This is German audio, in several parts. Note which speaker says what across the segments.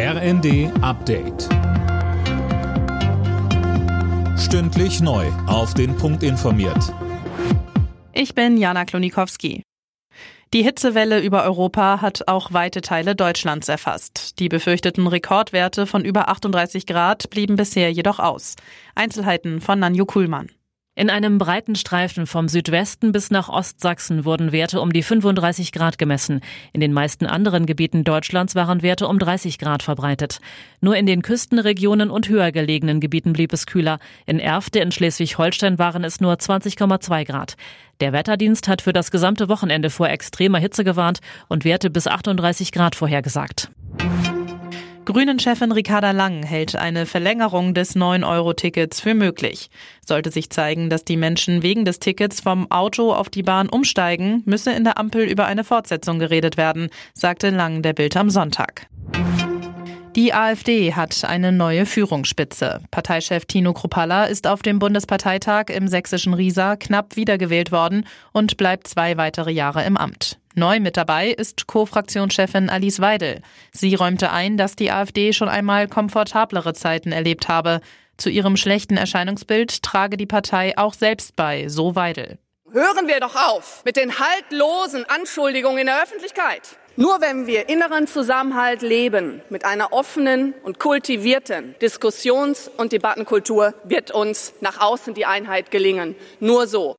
Speaker 1: RND Update. Stündlich neu. Auf den Punkt informiert.
Speaker 2: Ich bin Jana Klonikowski. Die Hitzewelle über Europa hat auch weite Teile Deutschlands erfasst. Die befürchteten Rekordwerte von über 38 Grad blieben bisher jedoch aus. Einzelheiten von Nanju Kuhlmann.
Speaker 3: In einem breiten Streifen vom Südwesten bis nach Ostsachsen wurden Werte um die 35 Grad gemessen. In den meisten anderen Gebieten Deutschlands waren Werte um 30 Grad verbreitet. Nur in den Küstenregionen und höher gelegenen Gebieten blieb es kühler. In Erfte in Schleswig-Holstein waren es nur 20,2 Grad. Der Wetterdienst hat für das gesamte Wochenende vor extremer Hitze gewarnt und Werte bis 38 Grad vorhergesagt.
Speaker 2: Grünen-Chefin Ricarda Lang hält eine Verlängerung des 9-Euro-Tickets für möglich. Sollte sich zeigen, dass die Menschen wegen des Tickets vom Auto auf die Bahn umsteigen, müsse in der Ampel über eine Fortsetzung geredet werden, sagte Lang der Bild am Sonntag. Die AfD hat eine neue Führungsspitze. Parteichef Tino Kruppalla ist auf dem Bundesparteitag im sächsischen Riesa knapp wiedergewählt worden und bleibt zwei weitere Jahre im Amt. Neu mit dabei ist Co-Fraktionschefin Alice Weidel. Sie räumte ein, dass die AfD schon einmal komfortablere Zeiten erlebt habe. Zu ihrem schlechten Erscheinungsbild trage die Partei auch selbst bei, so Weidel.
Speaker 4: Hören wir doch auf mit den haltlosen Anschuldigungen in der Öffentlichkeit. Nur wenn wir inneren Zusammenhalt leben, mit einer offenen und kultivierten Diskussions- und Debattenkultur, wird uns nach außen die Einheit gelingen. Nur so.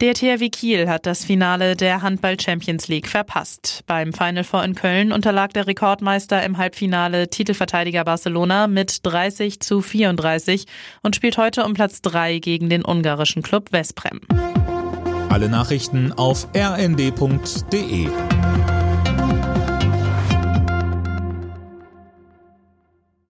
Speaker 2: Der THW Kiel hat das Finale der Handball Champions League verpasst. Beim Final Four in Köln unterlag der Rekordmeister im Halbfinale Titelverteidiger Barcelona mit 30 zu 34 und spielt heute um Platz 3 gegen den ungarischen Club Vesprem.
Speaker 1: Alle Nachrichten auf rnd.de